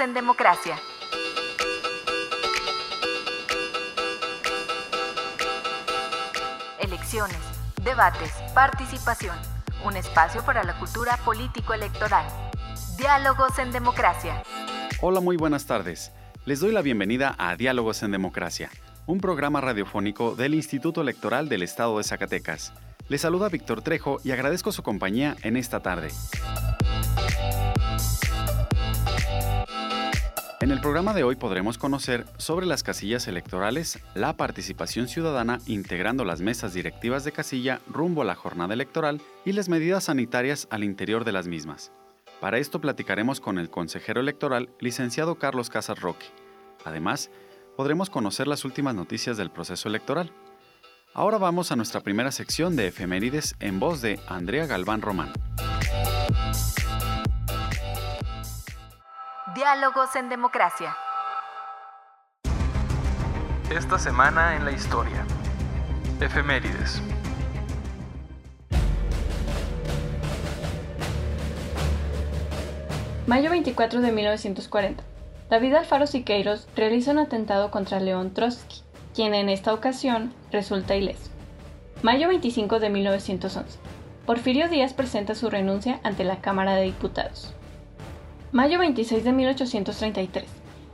En Democracia. Elecciones, debates, participación. Un espacio para la cultura político-electoral. Diálogos en Democracia. Hola, muy buenas tardes. Les doy la bienvenida a Diálogos en Democracia, un programa radiofónico del Instituto Electoral del Estado de Zacatecas. Les saluda Víctor Trejo y agradezco su compañía en esta tarde. En el programa de hoy podremos conocer sobre las casillas electorales, la participación ciudadana integrando las mesas directivas de casilla rumbo a la jornada electoral y las medidas sanitarias al interior de las mismas. Para esto platicaremos con el consejero electoral, licenciado Carlos Casas Roque. Además, podremos conocer las últimas noticias del proceso electoral. Ahora vamos a nuestra primera sección de efemérides en voz de Andrea Galván Román. Diálogos en Democracia. Esta semana en la historia. Efemérides. Mayo 24 de 1940. David Alfaro Siqueiros realiza un atentado contra León Trotsky, quien en esta ocasión resulta ileso. Mayo 25 de 1911. Porfirio Díaz presenta su renuncia ante la Cámara de Diputados. Mayo 26 de 1833.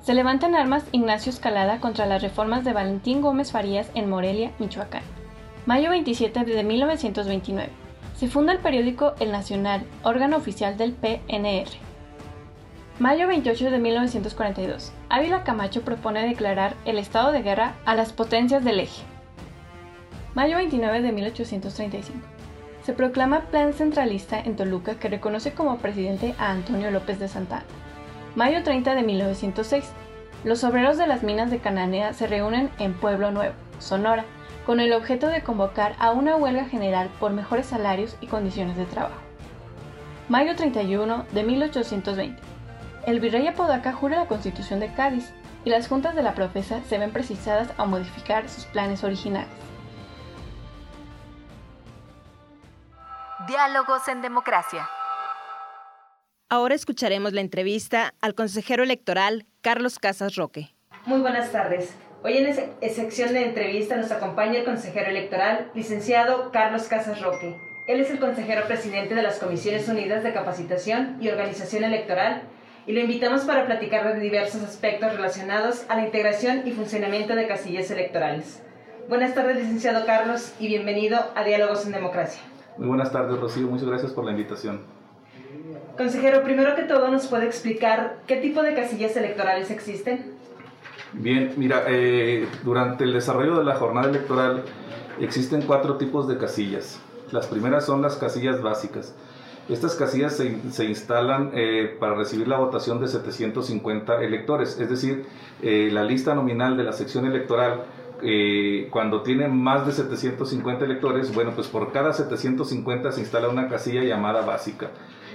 Se levanta en armas Ignacio Escalada contra las reformas de Valentín Gómez Farías en Morelia, Michoacán. Mayo 27 de 1929. Se funda el periódico El Nacional, órgano oficial del PNR. Mayo 28 de 1942. Ávila Camacho propone declarar el estado de guerra a las potencias del eje. Mayo 29 de 1835 se proclama plan centralista en Toluca que reconoce como presidente a Antonio López de Santana. Mayo 30 de 1906. Los obreros de las minas de Cananea se reúnen en Pueblo Nuevo, Sonora, con el objeto de convocar a una huelga general por mejores salarios y condiciones de trabajo. Mayo 31 de 1820. El virrey Apodaca jura la constitución de Cádiz y las juntas de la profesa se ven precisadas a modificar sus planes originales. Diálogos en Democracia. Ahora escucharemos la entrevista al consejero electoral Carlos Casas Roque. Muy buenas tardes. Hoy en esa sección de entrevista nos acompaña el consejero electoral, licenciado Carlos Casas Roque. Él es el consejero presidente de las Comisiones Unidas de Capacitación y Organización Electoral y lo invitamos para platicar de diversos aspectos relacionados a la integración y funcionamiento de casillas electorales. Buenas tardes, licenciado Carlos, y bienvenido a Diálogos en Democracia. Muy buenas tardes, Rocío. Muchas gracias por la invitación. Consejero, primero que todo, ¿nos puede explicar qué tipo de casillas electorales existen? Bien, mira, eh, durante el desarrollo de la jornada electoral existen cuatro tipos de casillas. Las primeras son las casillas básicas. Estas casillas se, se instalan eh, para recibir la votación de 750 electores, es decir, eh, la lista nominal de la sección electoral eh, cuando tiene más de 750 electores, bueno, pues por cada 750 se instala una casilla llamada básica.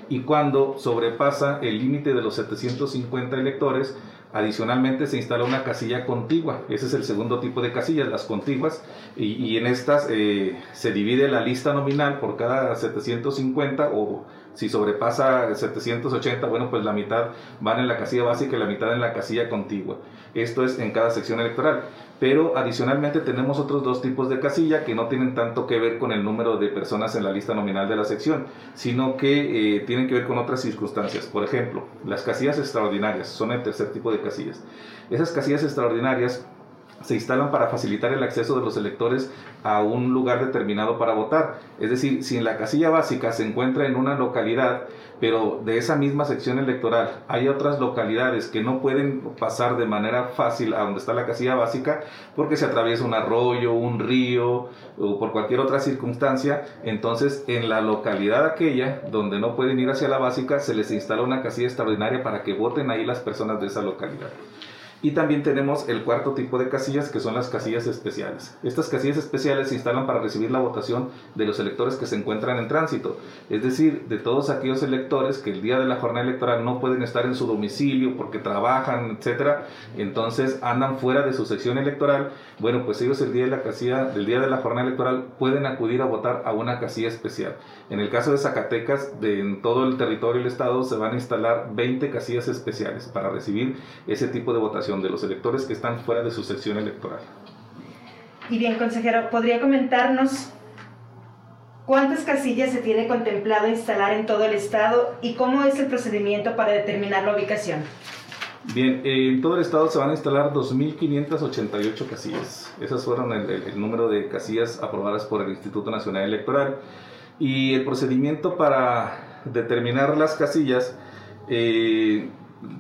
Y cuando sobrepasa el límite de los 750 electores, Adicionalmente se instala una casilla contigua, ese es el segundo tipo de casillas, las contiguas, y, en estas eh, se divide la lista nominal por cada 750 o si sobrepasa 780, bueno, pues la mitad van en la casilla básica y la mitad en la casilla contigua. Esto es en cada sección electoral. Pero adicionalmente tenemos otros dos tipos de casilla que no tienen tanto que ver con el número de personas en la lista nominal de la sección, sino que eh, tienen que ver con otras circunstancias. Por ejemplo, las casillas extraordinarias son el tercer tipo de casillas. Esas casillas extraordinarias se instalan para facilitar el acceso de los electores a un lugar determinado para votar. Es decir, si en la casilla básica se encuentra en una localidad, pero de esa misma sección electoral hay otras localidades que no pueden pasar de manera fácil a donde está la casilla básica porque se atraviesa un arroyo, un río o por cualquier otra circunstancia, entonces en la localidad aquella donde no pueden ir hacia la básica se les instala una casilla extraordinaria para que voten ahí las personas de esa localidad. Y también tenemos el cuarto tipo de casillas que son las casillas especiales. Estas casillas especiales se instalan para recibir la votación de los electores que se encuentran en tránsito, es decir, de todos aquellos electores que el día de la jornada electoral no pueden estar en su domicilio porque trabajan, etcétera, entonces andan fuera de su sección electoral. Bueno, pues ellos el día de la casilla, del día de la jornada electoral pueden acudir a votar a una casilla especial. En el caso de Zacatecas, de, en todo el territorio del estado se van a instalar 20 casillas especiales para recibir ese tipo de votación de los electores que están fuera de su sección electoral. Y bien, consejero, ¿podría comentarnos cuántas casillas se tiene contemplado instalar en todo el estado y cómo es el procedimiento para determinar la ubicación? Bien, en todo el estado se van a instalar 2.588 casillas. Esas fueron el, número de casillas aprobadas por el Instituto Nacional Electoral. Y el procedimiento para determinar las casillas eh,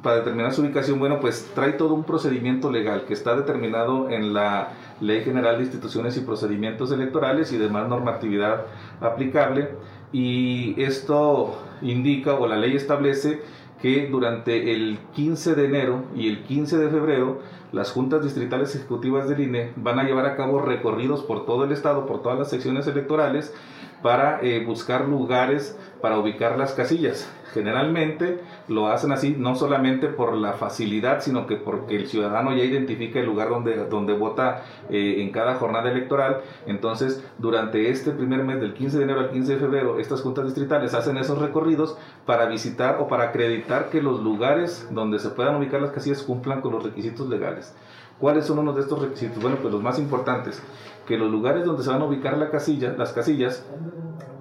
para determinar su ubicación, bueno, pues trae todo un procedimiento legal que está determinado en la Ley General de Instituciones y Procedimientos Electorales y demás normatividad aplicable. Y esto indica o la ley establece que durante el 15 de enero y el 15 de febrero las juntas distritales ejecutivas del INE van a llevar a cabo recorridos por todo el estado, por todas las secciones electorales, para eh, buscar lugares para ubicar las casillas. Generalmente lo hacen así no solamente por la facilidad, sino que porque el ciudadano ya identifica el lugar donde, donde vota eh, en cada jornada electoral. Entonces, durante este primer mes, del 15 de enero al 15 de febrero, estas juntas distritales hacen esos recorridos para visitar o para acreditar que los lugares donde se puedan ubicar las casillas cumplan con los requisitos legales. ¿Cuáles son uno de estos requisitos? Bueno, pues los más importantes, que los lugares donde se van a ubicar las casillas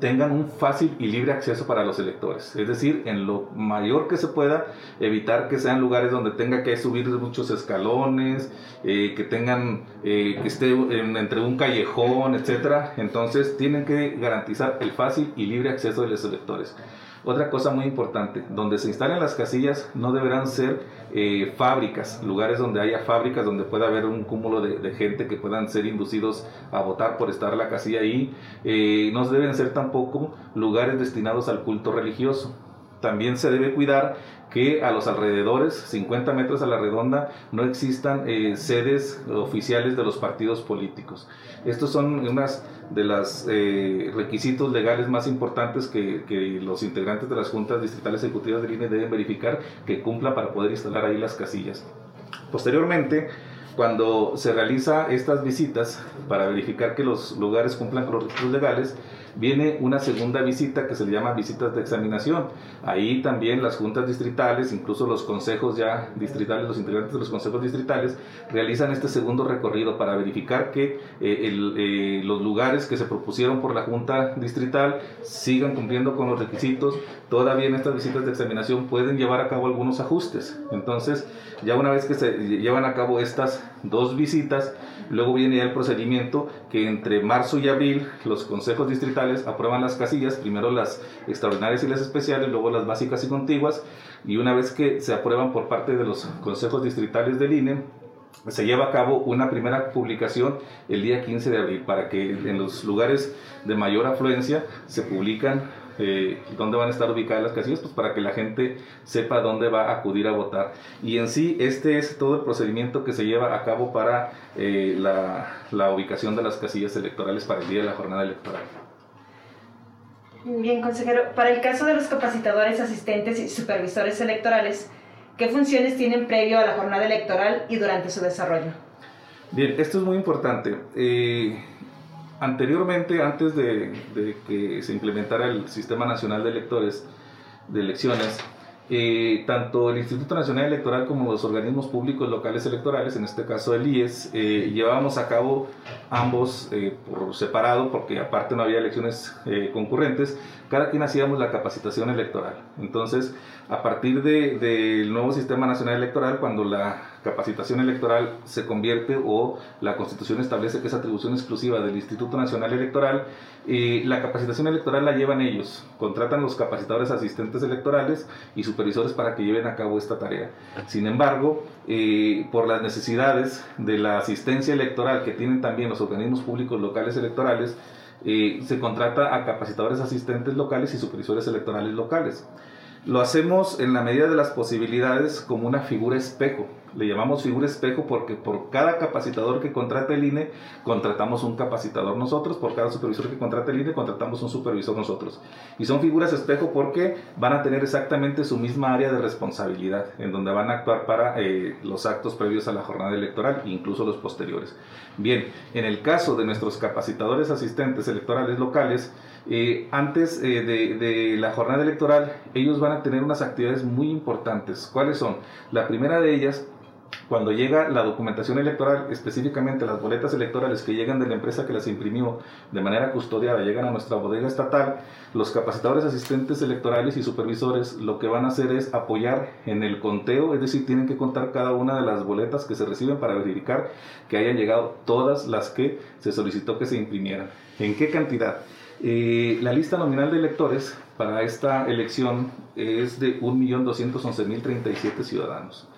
tengan un fácil y libre acceso para los electores. Es decir, en lo mayor que se pueda, evitar que sean lugares donde tenga que subir muchos escalones, eh, que tengan, eh, que esté entre un callejón, etc. Entonces, tienen que garantizar el fácil y libre acceso de los electores. Otra cosa muy importante, donde se instalen las casillas no deberán ser eh, fábricas, lugares donde haya fábricas, donde pueda haber un cúmulo de, gente que puedan ser inducidos a votar por estar la casilla ahí. Eh, no deben ser tampoco lugares destinados al culto religioso. También se debe cuidar que a los alrededores, 50 metros a la redonda, no existan eh, sedes oficiales de los partidos políticos. Estos son unas de los eh, requisitos legales más importantes que, que, los integrantes de las juntas distritales ejecutivas de INE deben verificar que cumplan para poder instalar ahí las casillas. Posteriormente, cuando se realiza estas visitas para verificar que los lugares cumplan con los requisitos legales, viene una segunda visita que se le llama visitas de examinación. Ahí también las juntas distritales, incluso los consejos ya distritales, los integrantes de los consejos distritales, realizan este segundo recorrido para verificar que eh, eh, los lugares que se propusieron por la junta distrital sigan cumpliendo con los requisitos. Todavía en estas visitas de examinación pueden llevar a cabo algunos ajustes. Entonces, ya una vez que se llevan a cabo estas dos visitas, luego viene ya el procedimiento que entre marzo y abril los consejos distritales aprueban las casillas, primero las extraordinarias y las especiales, luego las básicas y contiguas, y una vez que se aprueban por parte de los consejos distritales del INE, se lleva a cabo una primera publicación el día 15 de abril para que en los lugares de mayor afluencia se publican eh, dónde van a estar ubicadas las casillas, pues para que la gente sepa dónde va a acudir a votar. Y en sí, este es todo el procedimiento que se lleva a cabo para eh, la, la ubicación de las casillas electorales para el día de la jornada electoral. Bien, consejero, para el caso de los capacitadores, asistentes y supervisores electorales, ¿qué funciones tienen previo a la jornada electoral y durante su desarrollo? Bien, esto es muy importante. Eh, anteriormente, antes de, que se implementara el Sistema Nacional de Electores, de elecciones, eh, tanto el Instituto Nacional Electoral como los organismos públicos locales electorales, en este caso el IES, eh, llevábamos a cabo ambos eh, por separado, porque aparte no había elecciones concurrentes, cada quien hacíamos la capacitación electoral. Entonces, a partir del nuevo Sistema Nacional Electoral, cuando la capacitación electoral se convierte o la Constitución establece que es atribución exclusiva del Instituto Nacional Electoral, y la capacitación electoral la llevan ellos, contratan los capacitadores asistentes electorales y supervisores para que lleven a cabo esta tarea. Sin embargo, eh, por las necesidades de la asistencia electoral que tienen también los organismos públicos locales electorales, eh, se contrata a capacitadores asistentes locales y supervisores electorales locales. Lo hacemos en la medida de las posibilidades como una figura espejo. Le llamamos figura espejo porque por cada capacitador que contrata el INE, contratamos un capacitador nosotros, por cada supervisor que contrata el INE, contratamos un supervisor nosotros. Y son figuras espejo porque van a tener exactamente su misma área de responsabilidad, en donde van a actuar para eh, los actos previos a la jornada electoral, incluso los posteriores. Bien, en el caso de nuestros capacitadores asistentes electorales locales, eh, antes eh, de, la jornada electoral, ellos van a tener unas actividades muy importantes. ¿Cuáles son? La primera de ellas, cuando llega la documentación electoral, específicamente las boletas electorales que llegan de la empresa que las imprimió de manera custodiada, llegan a nuestra bodega estatal, los capacitadores asistentes electorales y supervisores lo que van a hacer es apoyar en el conteo, es decir, tienen que contar cada una de las boletas que se reciben para verificar que hayan llegado todas las que se solicitó que se imprimieran. ¿En qué cantidad? Eh, la lista nominal de electores para esta elección es de 1.211.037 ciudadanos.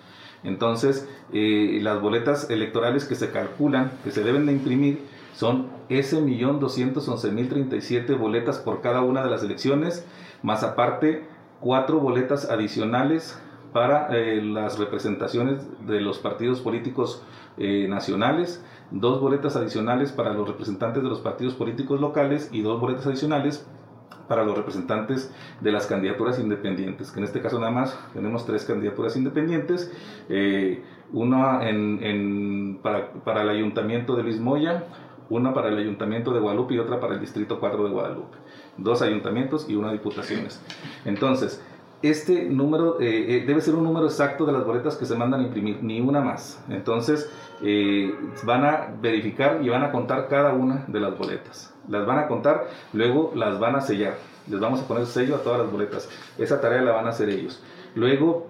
Entonces, eh, las boletas electorales que se calculan, que se deben de imprimir, son ese 1.211.037 boletas por cada una de las elecciones, más aparte cuatro boletas adicionales para eh, las representaciones de los partidos políticos nacionales, dos boletas adicionales para los representantes de los partidos políticos locales y dos boletas adicionales para los representantes de las candidaturas independientes, que en este caso nada más tenemos tres candidaturas independientes, eh, una para, para, el ayuntamiento de Luis Moya, una para el ayuntamiento de Guadalupe y otra para el distrito 4 de Guadalupe. Dos ayuntamientos y una diputaciones. Entonces, este número eh, eh, debe ser un número exacto de las boletas que se mandan a imprimir, ni una más. Entonces eh, van a verificar y van a contar cada una de las boletas. Las van a contar, luego las van a sellar. Les vamos a poner sello a todas las boletas. Esa tarea la van a hacer ellos. Luego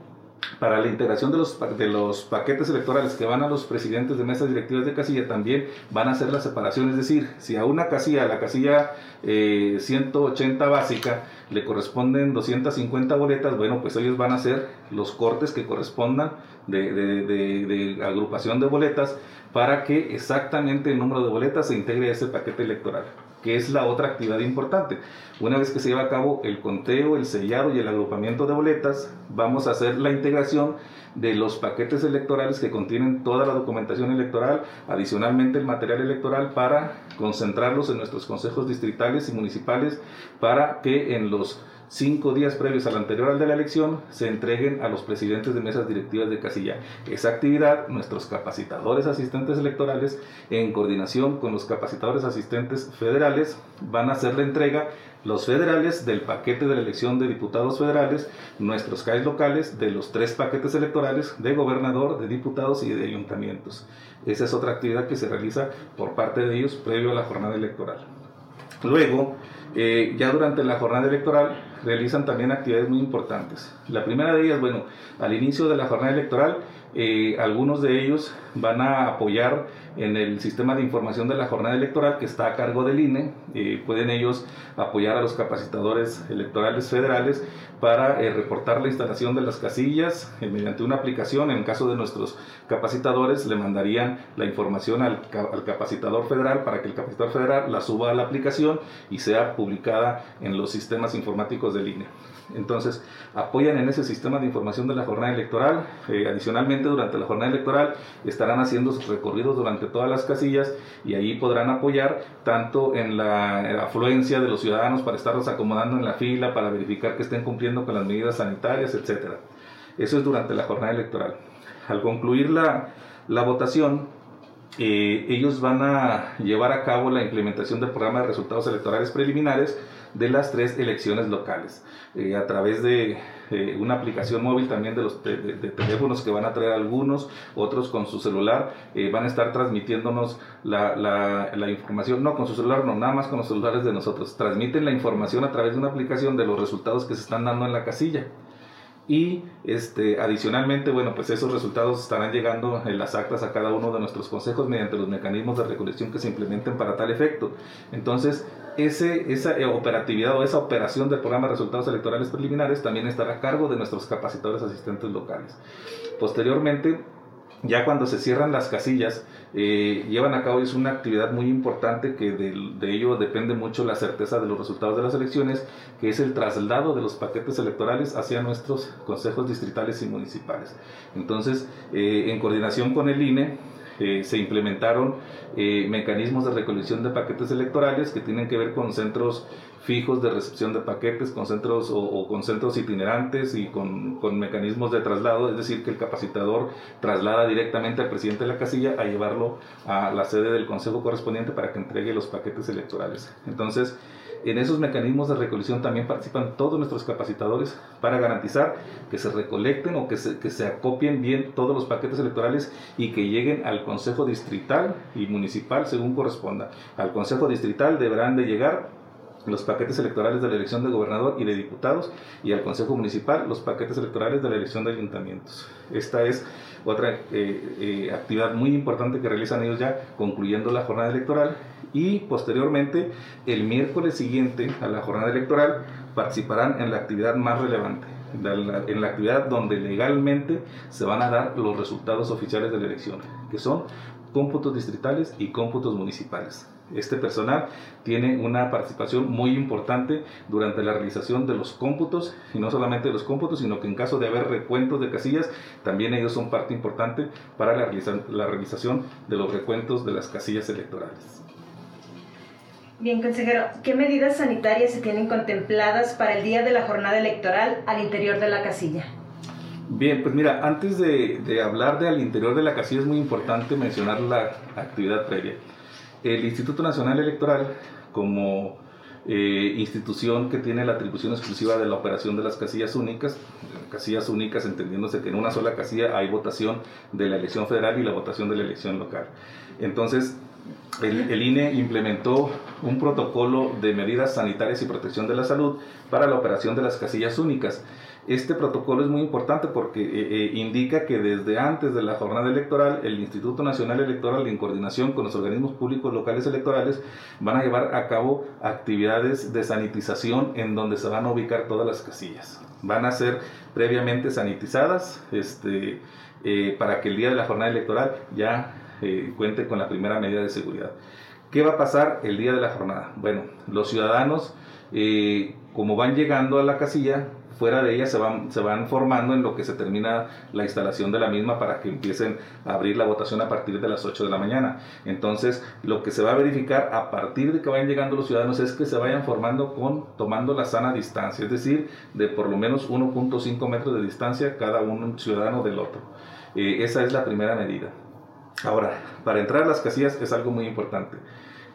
para la integración de los, de los paquetes electorales que van a los presidentes de mesas directivas de casilla también van a hacer la separación, es decir, si a una casilla, la casilla 180 básica, le corresponden 250 boletas, bueno, pues ellos van a hacer los cortes que correspondan de, de, agrupación de boletas para que exactamente el número de boletas se integre a ese paquete electoral que es la otra actividad importante. Una vez que se lleva a cabo el conteo, el sellado y el agrupamiento de boletas, vamos a hacer la integración de los paquetes electorales que contienen toda la documentación electoral, adicionalmente el material electoral para concentrarlos en nuestros consejos distritales y municipales para que en los cinco días previos al anterior al de la elección se entreguen a los presidentes de mesas directivas de casilla. Esa actividad, nuestros capacitadores asistentes electorales, en coordinación con los capacitadores asistentes federales, van a hacer la entrega los federales del paquete de la elección de diputados federales, nuestros CAIs locales de los tres paquetes electorales de gobernador, de diputados y de ayuntamientos. Esa es otra actividad que se realiza por parte de ellos previo a la jornada electoral. Luego, eh, ya durante la jornada electoral realizan también actividades muy importantes. La primera de ellas, bueno, al inicio de la jornada electoral, eh, algunos de ellos van a apoyar en el sistema de información de la jornada electoral que está a cargo del INE. Eh, pueden ellos apoyar a los capacitadores electorales federales para reportar la instalación de las casillas mediante una aplicación. En caso de nuestros capacitadores, le mandarían la información al, al capacitador federal para que el capacitador federal la suba a la aplicación y sea publicada en los sistemas informáticos del INE. Entonces, apoyan en ese sistema de información de la jornada electoral. Eh, adicionalmente, durante la jornada electoral estarán haciendo sus recorridos durante todas las casillas y ahí podrán apoyar tanto en la afluencia de los ciudadanos para estarlos acomodando en la fila, para verificar que estén cumpliendo con las medidas sanitarias, etc. Eso es durante la jornada electoral. Al concluir la, la votación, eh, ellos van a llevar a cabo la implementación del programa de resultados electorales preliminares de las tres elecciones locales eh, a través de eh, una aplicación móvil también de los teléfonos que van a traer algunos, otros con su celular, van a estar transmitiéndonos la, la, la, información, no con su celular, no, nada más con los celulares de nosotros, transmiten la información a través de una aplicación de los resultados que se están dando en la casilla. Y este, adicionalmente, bueno, pues esos resultados estarán llegando en las actas a cada uno de nuestros consejos mediante los mecanismos de recolección que se implementen para tal efecto. Entonces, ese, esa operatividad o esa operación del programa de resultados electorales preliminares también estará a cargo de nuestros capacitadores asistentes locales. Posteriormente, ya cuando se cierran las casillas, eh, llevan a cabo es una actividad muy importante que de, de, ello depende mucho la certeza de los resultados de las elecciones, que es el traslado de los paquetes electorales hacia nuestros consejos distritales y municipales. Entonces, eh, en coordinación con el INE, eh, se implementaron eh, mecanismos de recolección de paquetes electorales que tienen que ver con centros fijos de recepción de paquetes, con centros o, con centros itinerantes y con, con, mecanismos de traslado, es decir, que el capacitador traslada directamente al presidente de la casilla a llevarlo a la sede del consejo correspondiente para que entregue los paquetes electorales. Entonces, en esos mecanismos de recolección también participan todos nuestros capacitadores para garantizar que se recolecten o que se, que se acopien bien todos los paquetes electorales y que lleguen al Consejo Distrital y Municipal según corresponda. Al Consejo Distrital deberán de llegar los paquetes electorales de la elección de gobernador y de diputados y al Consejo Municipal los paquetes electorales de la elección de ayuntamientos. Esta es otra eh, eh, actividad muy importante que realizan ellos ya concluyendo la jornada electoral y posteriormente el miércoles siguiente a la jornada electoral participarán en la actividad más relevante, en la actividad donde legalmente se van a dar los resultados oficiales de la elección, que son cómputos distritales y cómputos municipales. Este personal tiene una participación muy importante durante la realización de los cómputos, y no solamente de los cómputos, sino que en caso de haber recuentos de casillas, también ellos son parte importante para la, la realización de los recuentos de las casillas electorales. Bien, consejero, ¿qué medidas sanitarias se tienen contempladas para el día de la jornada electoral al interior de la casilla? Bien, pues mira, antes de, de hablar de al interior de la casilla es muy importante mencionar la actividad previa. El Instituto Nacional Electoral, como eh, institución que tiene la atribución exclusiva de la operación de las casillas únicas, casillas únicas entendiéndose que en una sola casilla hay votación de la elección federal y la votación de la elección local. Entonces, el, el, INE implementó un protocolo de medidas sanitarias y protección de la salud para la operación de las casillas únicas. Este protocolo es muy importante porque eh, eh, indica que desde antes de la jornada electoral, el Instituto Nacional Electoral, en coordinación con los organismos públicos locales electorales, van a llevar a cabo actividades de sanitización en donde se van a ubicar todas las casillas. Van a ser previamente sanitizadas este, eh, para que el día de la jornada electoral ya cuente con la primera medida de seguridad. ¿Qué va a pasar el día de la jornada? Bueno, los ciudadanos, como van llegando a la casilla, fuera de ella se van, se van formando en lo que se termina la instalación de la misma para que empiecen a abrir la votación a partir de las 8 de la mañana. Entonces, lo que se va a verificar a partir de que vayan llegando los ciudadanos es que se vayan formando con tomando la sana distancia, es decir, de por lo menos 1.5 metros de distancia cada un ciudadano del otro. Eh, esa es la primera medida. Ahora, para entrar a las casillas es algo muy importante.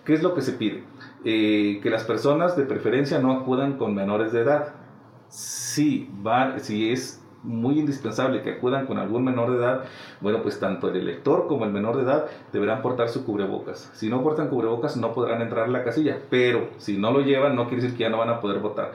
¿Qué es lo que se pide? Eh, que las personas de preferencia no acudan con menores de edad si, va, si es muy indispensable que acudan con algún menor de edad, bueno, pues tanto el elector como el menor de edad deberán portar su cubrebocas. Si no portan cubrebocas no podrán entrar a la casilla, pero si no lo llevan no quiere decir que ya no van a poder votar.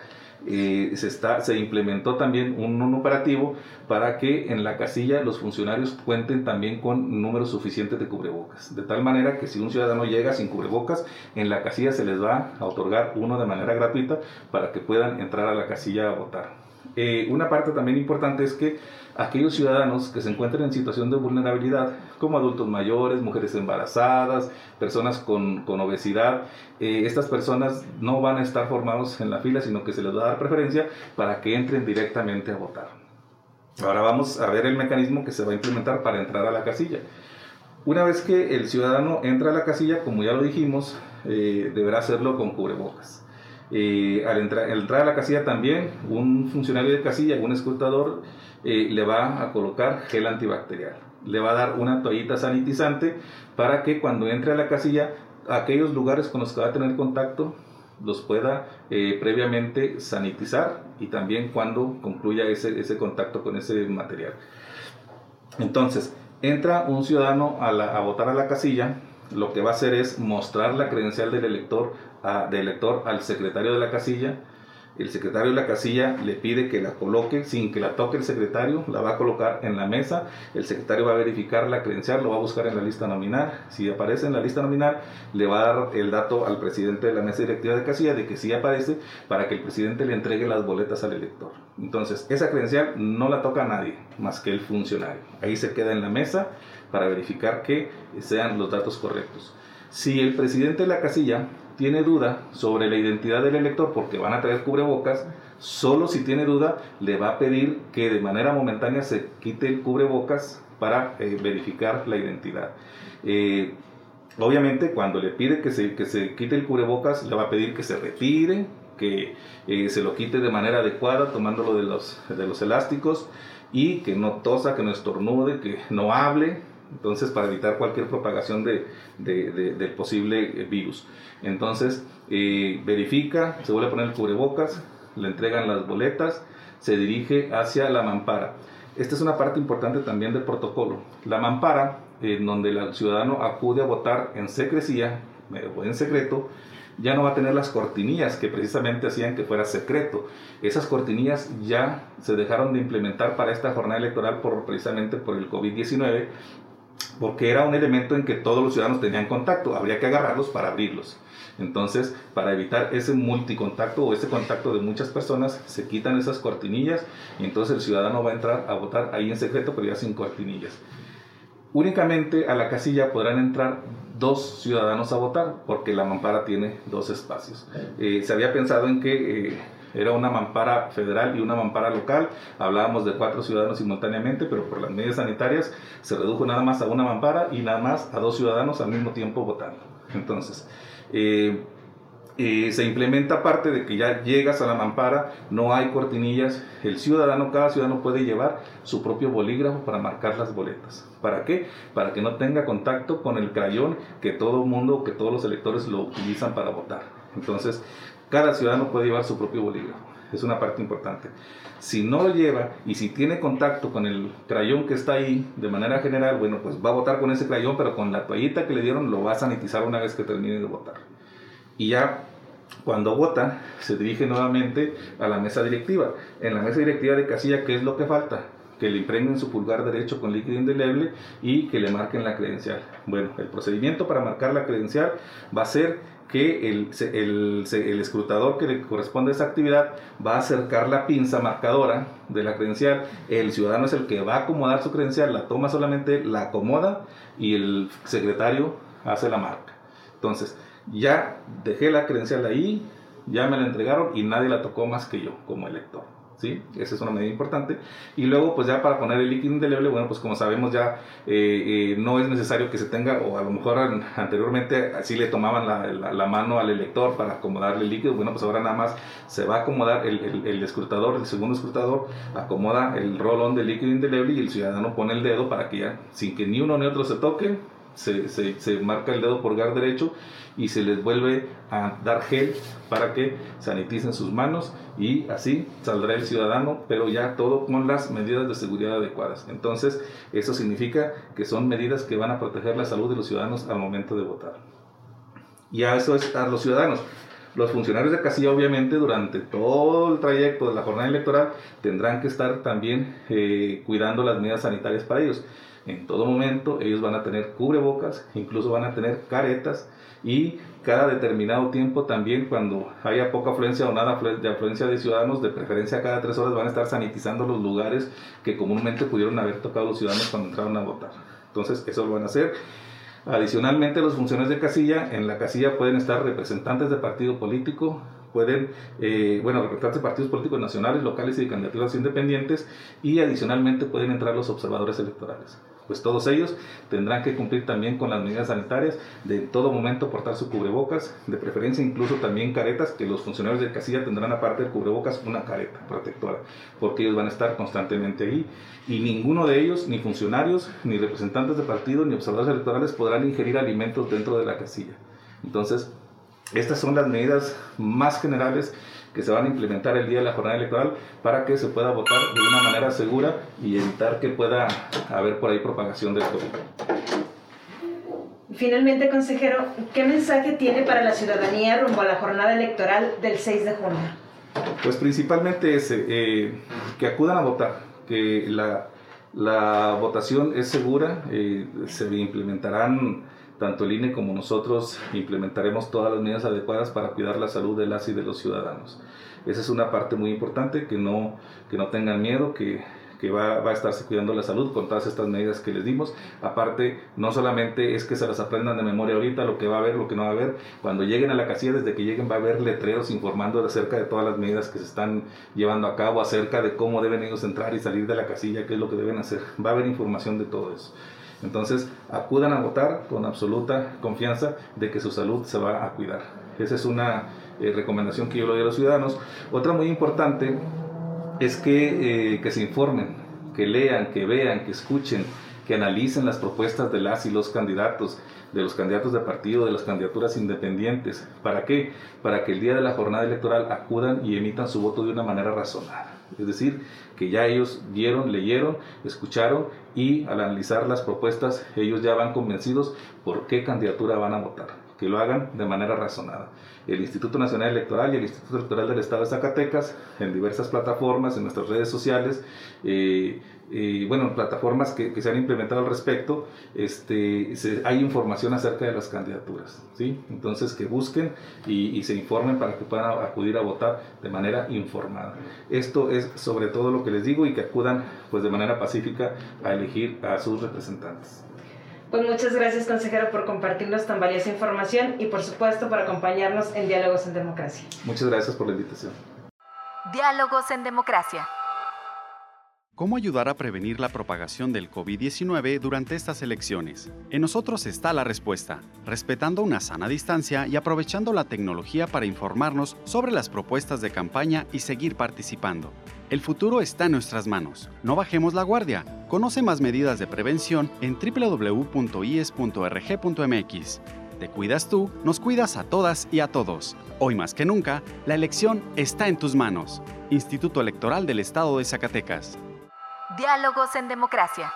Eh, se, está, se implementó también un, un, operativo para que en la casilla los funcionarios cuenten también con números suficientes de cubrebocas. De tal manera que si un ciudadano llega sin cubrebocas, en la casilla se les va a otorgar uno de manera gratuita para que puedan entrar a la casilla a votar. Eh, una parte también importante es que aquellos ciudadanos que se encuentren en situación de vulnerabilidad, como adultos mayores, mujeres embarazadas, personas con, con obesidad, eh, estas personas no van a estar formados en la fila, sino que se les va a dar preferencia para que entren directamente a votar. Ahora vamos a ver el mecanismo que se va a implementar para entrar a la casilla. Una vez que el ciudadano entra a la casilla, como ya lo dijimos, eh, deberá hacerlo con cubrebocas. Eh, al entrar, a la casilla también, un funcionario de casilla, un escrutador, eh, le va a colocar gel antibacterial. Le va a dar una toallita sanitizante para que cuando entre a la casilla, aquellos lugares con los que va a tener contacto los pueda eh, previamente sanitizar y también cuando concluya ese, ese contacto con ese material. Entonces, entra un ciudadano a votar a la casilla, lo que va a hacer es mostrar la credencial del elector, al secretario de la casilla. el secretario de la casilla le pide que la coloque sin que la toque el secretario, la va a colocar en la mesa, el secretario va a verificar la credencial, lo va a buscar en la lista nominal, si aparece en la lista nominal le va a dar el dato al presidente de la mesa directiva de casilla de que sí aparece para que el presidente le entregue las boletas al elector. Entonces, esa credencial no la toca nadie más que el funcionario. Ahí se queda en la mesa para verificar que sean los datos correctos. Si el presidente de la casilla tiene duda sobre la identidad del elector porque van a traer cubrebocas, solo si tiene duda le va a pedir que de manera momentánea se quite el cubrebocas para eh, verificar la identidad. Eh, obviamente cuando le pide que se, que se quite el cubrebocas le va a pedir que se retire, que eh, se lo quite de manera adecuada tomándolo de los, de los elásticos y que no tosa, que no estornude, que no hable, entonces para evitar cualquier propagación de, del posible virus. Entonces eh, verifica, se vuelve a poner el cubrebocas, le entregan las boletas, se dirige hacia la mampara. Esta es una parte importante también del protocolo. La mampara, en donde el ciudadano acude a votar en secrecía eh, o en secreto, ya no va a tener las cortinillas que precisamente hacían que fuera secreto. Esas cortinillas ya se dejaron de implementar para esta jornada electoral por, precisamente por el COVID-19 porque era un elemento en que todos los ciudadanos tenían contacto, habría que agarrarlos para abrirlos. Entonces, para evitar ese multicontacto o ese contacto de muchas personas, se quitan esas cortinillas y entonces el ciudadano va a entrar a votar ahí en secreto, pero ya sin cortinillas. Únicamente a la casilla podrán entrar dos ciudadanos a votar, porque la mampara tiene dos espacios. Eh, se había pensado en que eh, era una mampara federal y una mampara local. Hablábamos de cuatro ciudadanos simultáneamente, pero por las medidas sanitarias se redujo nada más a una mampara y nada más a dos ciudadanos al mismo tiempo votando. Entonces, eh, eh, se implementa aparte de que ya llegas a la mampara, no hay cortinillas, el ciudadano, cada ciudadano puede llevar su propio bolígrafo para marcar las boletas. ¿Para qué? Para que no tenga contacto con el crayón que todo mundo, que todos los electores lo utilizan para votar. Entonces, cada ciudadano puede llevar su propio bolígrafo. Es una parte importante. Si no lo lleva y si tiene contacto con el crayón que está ahí de manera general, bueno, pues va a votar con ese crayón, pero con la toallita que le dieron lo va a sanitizar una vez que termine de votar. Y ya cuando vota, se dirige nuevamente a la mesa directiva. En la mesa directiva de casilla, ¿qué es lo que falta? que le impregnen su pulgar derecho con líquido indeleble y que le marquen la credencial. Bueno, el procedimiento para marcar la credencial va a ser que el, el, el, escrutador que le corresponde a esa actividad va a acercar la pinza marcadora de la credencial. El ciudadano es el que va a acomodar su credencial, la toma solamente, la acomoda y el secretario hace la marca. Entonces, ya dejé la credencial ahí, ya me la entregaron y nadie la tocó más que yo como elector. ¿Sí? Esa es una medida importante. Y luego, pues ya para poner el líquido indeleble, bueno, pues como sabemos ya eh, eh, no es necesario que se tenga, o a lo mejor anteriormente así le tomaban la, la, mano al elector para acomodarle el líquido, bueno, pues ahora nada más se va a acomodar el, el, el escrutador, el segundo escrutador, acomoda el rolón de líquido indeleble y el ciudadano pone el dedo para que ya, sin que ni uno ni otro se toque, se, se, marca el dedo por gar derecho y se les vuelve a dar gel para que saniticen sus manos y así saldrá el ciudadano, pero ya todo con las medidas de seguridad adecuadas. Entonces, eso significa que son medidas que van a proteger la salud de los ciudadanos al momento de votar. Y a eso es a los ciudadanos. Los funcionarios de casilla, obviamente, durante todo el trayecto de la jornada electoral, tendrán que estar también eh, cuidando las medidas sanitarias para ellos. En todo momento ellos van a tener cubrebocas, incluso van a tener caretas y cada determinado tiempo también cuando haya poca afluencia o nada de afluencia de ciudadanos, de preferencia cada tres horas van a estar sanitizando los lugares que comúnmente pudieron haber tocado los ciudadanos cuando entraron a votar. Entonces eso lo van a hacer. Adicionalmente los funcionarios de casilla, en la casilla pueden estar representantes de partido político, pueden, eh, bueno, representantes de partidos políticos nacionales, locales y de candidaturas independientes y adicionalmente pueden entrar los observadores electorales pues todos ellos tendrán que cumplir también con las medidas sanitarias, de todo momento portar su cubrebocas, de preferencia incluso también caretas, que los funcionarios de casilla tendrán aparte del cubrebocas una careta protectora, porque ellos van a estar constantemente ahí y ninguno de ellos, ni funcionarios, ni representantes de partido, ni observadores electorales podrán ingerir alimentos dentro de la casilla. Entonces, estas son las medidas más generales que se van a implementar el día de la jornada electoral para que se pueda votar de una manera segura y evitar que pueda haber por ahí propagación del COVID. Finalmente, consejero, ¿qué mensaje tiene para la ciudadanía rumbo a la jornada electoral del 6 de junio? Pues principalmente ese, eh, que acudan a votar, que la, la votación es segura, eh, se implementarán tanto el INE como nosotros implementaremos todas las medidas adecuadas para cuidar la salud de las y de los ciudadanos. Esa es una parte muy importante, que no, que no tengan miedo, que, que va, va, a estarse cuidando la salud con todas estas medidas que les dimos. Aparte, no solamente es que se las aprendan de memoria ahorita, lo que va a haber, lo que no va a haber. Cuando lleguen a la casilla, desde que lleguen va a haber letreros informando acerca de todas las medidas que se están llevando a cabo, acerca de cómo deben ellos entrar y salir de la casilla, qué es lo que deben hacer. Va a haber información de todo eso. Entonces, acudan a votar con absoluta confianza de que su salud se va a cuidar. Esa es una eh, recomendación que yo le doy a los ciudadanos. Otra muy importante es que, eh, que se informen, que lean, que vean, que escuchen, que analicen las propuestas de las y los candidatos, de los candidatos de partido, de las candidaturas independientes. ¿Para qué? Para que el día de la jornada electoral acudan y emitan su voto de una manera razonada. Es decir, que ya ellos vieron, leyeron, escucharon y al analizar las propuestas ellos ya van convencidos por qué candidatura van a votar. Que lo hagan de manera razonada. El Instituto Nacional Electoral y el Instituto Electoral del Estado de Zacatecas, en diversas plataformas, en nuestras redes sociales, eh, y bueno, plataformas que, que, se han implementado al respecto, este, se, hay información acerca de las candidaturas, ¿sí? Entonces que busquen y, y, se informen para que puedan acudir a votar de manera informada. Esto es sobre todo lo que les digo y que acudan pues de manera pacífica a elegir a sus representantes. Pues muchas gracias, consejero, por compartirnos tan valiosa información y, por supuesto, por acompañarnos en Diálogos en Democracia. Muchas gracias por la invitación. Diálogos en Democracia. ¿Cómo ayudar a prevenir la propagación del COVID-19 durante estas elecciones? En nosotros está la respuesta, respetando una sana distancia y aprovechando la tecnología para informarnos sobre las propuestas de campaña y seguir participando. El futuro está en nuestras manos. No bajemos la guardia. Conoce más medidas de prevención en www.ies.rg.mx. Te cuidas tú, nos cuidas a todas y a todos. Hoy más que nunca, la elección está en tus manos. Instituto Electoral del Estado de Zacatecas. Diálogos en Democracia.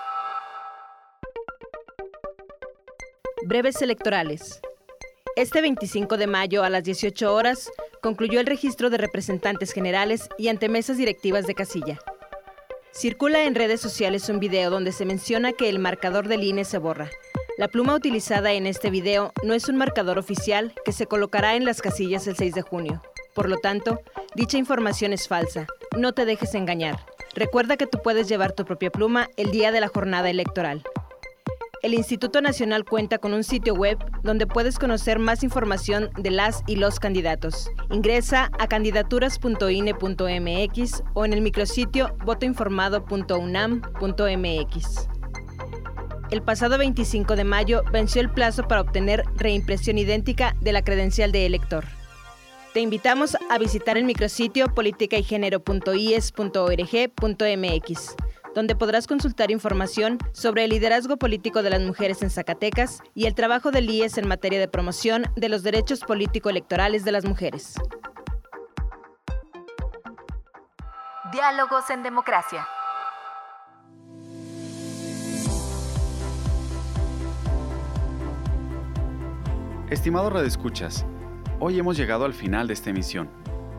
Breves electorales. Este 25 de mayo a las 18 horas concluyó el registro de representantes generales y antemesas directivas de casilla. Circula en redes sociales un video donde se menciona que el marcador del INE se borra. La pluma utilizada en este video no es un marcador oficial que se colocará en las casillas el 6 de junio. Por lo tanto, dicha información es falsa. No te dejes engañar. Recuerda que tú puedes llevar tu propia pluma el día de la jornada electoral. El Instituto Nacional cuenta con un sitio web donde puedes conocer más información de las y los candidatos. Ingresa a candidaturas.ine.mx o en el micrositio votoinformado.unam.mx. El pasado 25 de mayo venció el plazo para obtener reimpresión idéntica de la credencial de elector. Te invitamos a visitar el micrositio politicaygenero.ies.org.mx, donde podrás consultar información sobre el liderazgo político de las mujeres en Zacatecas y el trabajo del IES en materia de promoción de los derechos político-electorales de las mujeres. Diálogos en Democracia. Estimado Redescuchas, Hoy hemos llegado al final de esta emisión.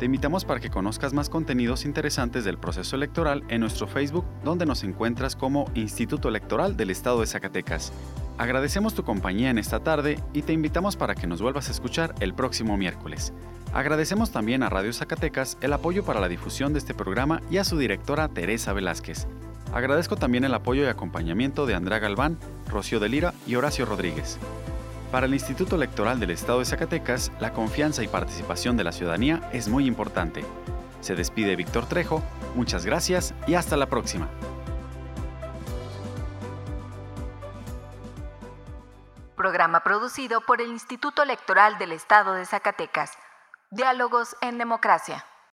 Te invitamos para que conozcas más contenidos interesantes del proceso electoral en nuestro Facebook, donde nos encuentras como Instituto Electoral del Estado de Zacatecas. Agradecemos tu compañía en esta tarde y te invitamos para que nos vuelvas a escuchar el próximo miércoles. Agradecemos también a Radio Zacatecas el apoyo para la difusión de este programa y a su directora Teresa Velázquez. Agradezco también el apoyo y acompañamiento de Andrea Galván, Rocío de Lira y Horacio Rodríguez. Para el Instituto Electoral del Estado de Zacatecas, la confianza y participación de la ciudadanía es muy importante. Se despide Víctor Trejo, muchas gracias y hasta la próxima. Programa producido por el Instituto Electoral del Estado de Zacatecas. Diálogos en Democracia.